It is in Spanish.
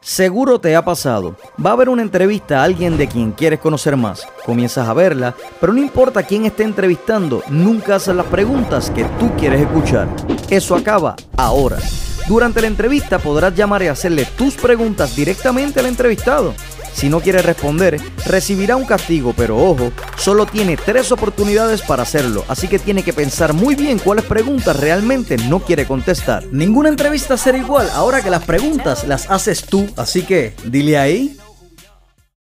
Seguro te ha pasado. Va a haber una entrevista a alguien de quien quieres conocer más. Comienzas a verla, pero no importa quién esté entrevistando, nunca haces las preguntas que tú quieres escuchar. Eso acaba ahora. Durante la entrevista podrás llamar y hacerle tus preguntas directamente al entrevistado. Si no quiere responder, recibirá un castigo, pero ojo, solo tiene tres oportunidades para hacerlo, así que tiene que pensar muy bien cuáles preguntas realmente no quiere contestar. Ninguna entrevista será igual ahora que las preguntas las haces tú, así que dile ahí